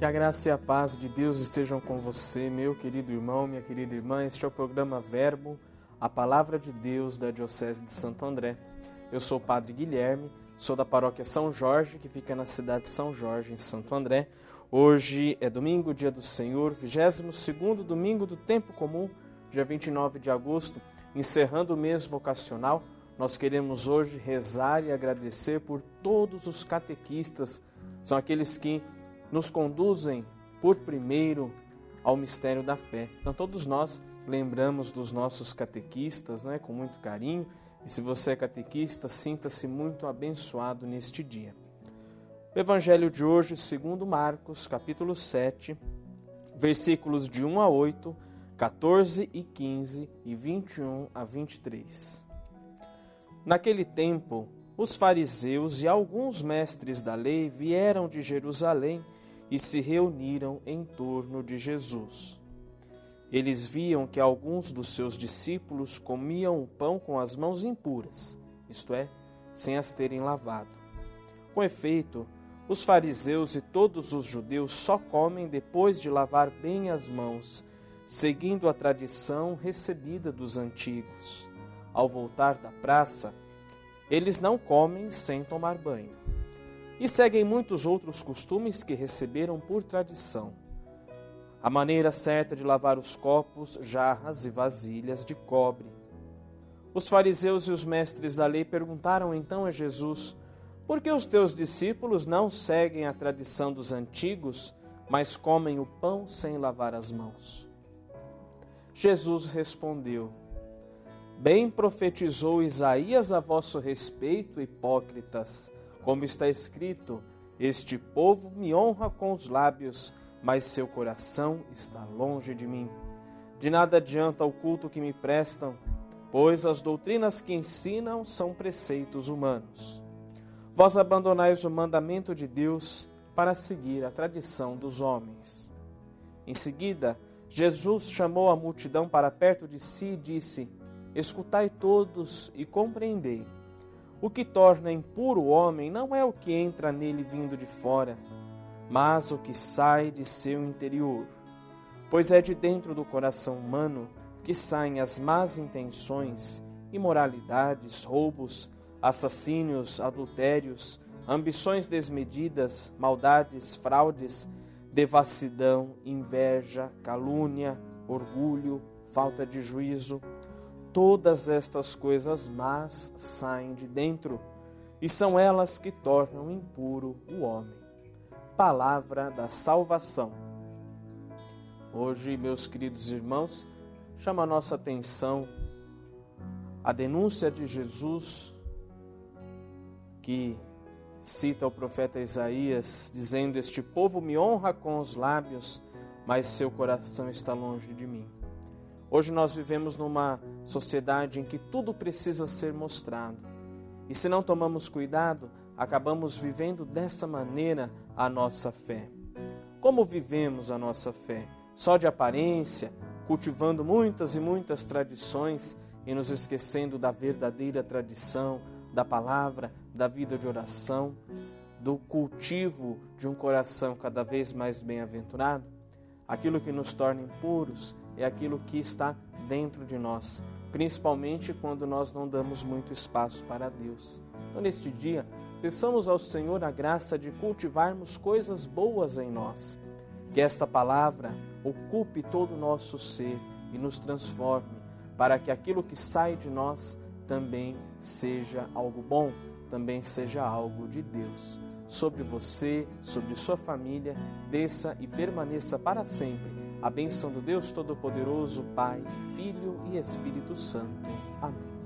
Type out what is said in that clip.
Que a graça e a paz de Deus estejam com você, meu querido irmão, minha querida irmã. Este é o programa Verbo, a palavra de Deus da Diocese de Santo André. Eu sou o Padre Guilherme, sou da paróquia São Jorge, que fica na cidade de São Jorge, em Santo André. Hoje é domingo, dia do Senhor, 22 domingo do tempo comum, dia 29 de agosto, encerrando o mês vocacional. Nós queremos hoje rezar e agradecer por todos os catequistas, são aqueles que nos conduzem por primeiro ao mistério da fé. Então todos nós lembramos dos nossos catequistas, né, com muito carinho. E se você é catequista, sinta-se muito abençoado neste dia. O evangelho de hoje, segundo Marcos, capítulo 7, versículos de 1 a 8, 14 e 15 e 21 a 23. Naquele tempo, os fariseus e alguns mestres da lei vieram de Jerusalém e se reuniram em torno de Jesus. Eles viam que alguns dos seus discípulos comiam o pão com as mãos impuras, isto é, sem as terem lavado. Com efeito, os fariseus e todos os judeus só comem depois de lavar bem as mãos, seguindo a tradição recebida dos antigos. Ao voltar da praça, eles não comem sem tomar banho e seguem muitos outros costumes que receberam por tradição. A maneira certa de lavar os copos, jarras e vasilhas de cobre. Os fariseus e os mestres da lei perguntaram então a Jesus: Por que os teus discípulos não seguem a tradição dos antigos, mas comem o pão sem lavar as mãos? Jesus respondeu: Bem profetizou Isaías a vosso respeito, hipócritas como está escrito: Este povo me honra com os lábios, mas seu coração está longe de mim. De nada adianta o culto que me prestam, pois as doutrinas que ensinam são preceitos humanos. Vós abandonais o mandamento de Deus para seguir a tradição dos homens. Em seguida, Jesus chamou a multidão para perto de si e disse: Escutai todos e compreendei. O que torna impuro o homem não é o que entra nele vindo de fora, mas o que sai de seu interior. Pois é de dentro do coração humano que saem as más intenções, imoralidades, roubos, assassínios, adultérios, ambições desmedidas, maldades, fraudes, devassidão, inveja, calúnia, orgulho, falta de juízo Todas estas coisas más saem de dentro e são elas que tornam impuro o homem. Palavra da salvação. Hoje, meus queridos irmãos, chama a nossa atenção a denúncia de Jesus que cita o profeta Isaías, dizendo: Este povo me honra com os lábios, mas seu coração está longe de mim. Hoje nós vivemos numa sociedade em que tudo precisa ser mostrado. E se não tomamos cuidado, acabamos vivendo dessa maneira a nossa fé. Como vivemos a nossa fé? Só de aparência, cultivando muitas e muitas tradições e nos esquecendo da verdadeira tradição, da palavra, da vida de oração, do cultivo de um coração cada vez mais bem-aventurado? Aquilo que nos torna impuros é aquilo que está dentro de nós, principalmente quando nós não damos muito espaço para Deus. Então, neste dia, peçamos ao Senhor a graça de cultivarmos coisas boas em nós. Que esta palavra ocupe todo o nosso ser e nos transforme, para que aquilo que sai de nós também seja algo bom, também seja algo de Deus sobre você, sobre sua família, desça e permaneça para sempre. A bênção do Deus Todo-Poderoso, Pai, Filho e Espírito Santo. Amém.